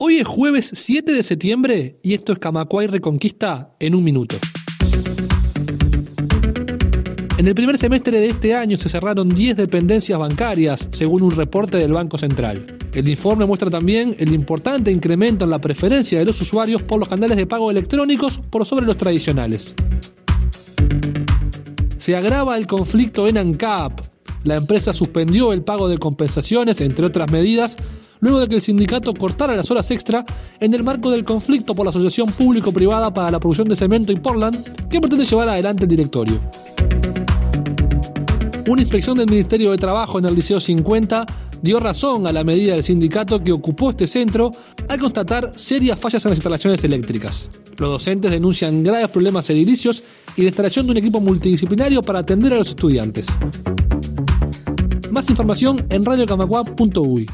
Hoy es jueves 7 de septiembre y esto es Camacuay Reconquista en un minuto. En el primer semestre de este año se cerraron 10 dependencias bancarias, según un reporte del Banco Central. El informe muestra también el importante incremento en la preferencia de los usuarios por los canales de pago electrónicos por sobre los tradicionales. Se agrava el conflicto en ANCAP. La empresa suspendió el pago de compensaciones, entre otras medidas, luego de que el sindicato cortara las horas extra en el marco del conflicto por la Asociación Público-Privada para la Producción de Cemento y Portland, que pretende llevar adelante el directorio. Una inspección del Ministerio de Trabajo en el Liceo 50 dio razón a la medida del sindicato que ocupó este centro al constatar serias fallas en las instalaciones eléctricas. Los docentes denuncian graves problemas edilicios y la instalación de un equipo multidisciplinario para atender a los estudiantes. Más información en radiocamacua.uy.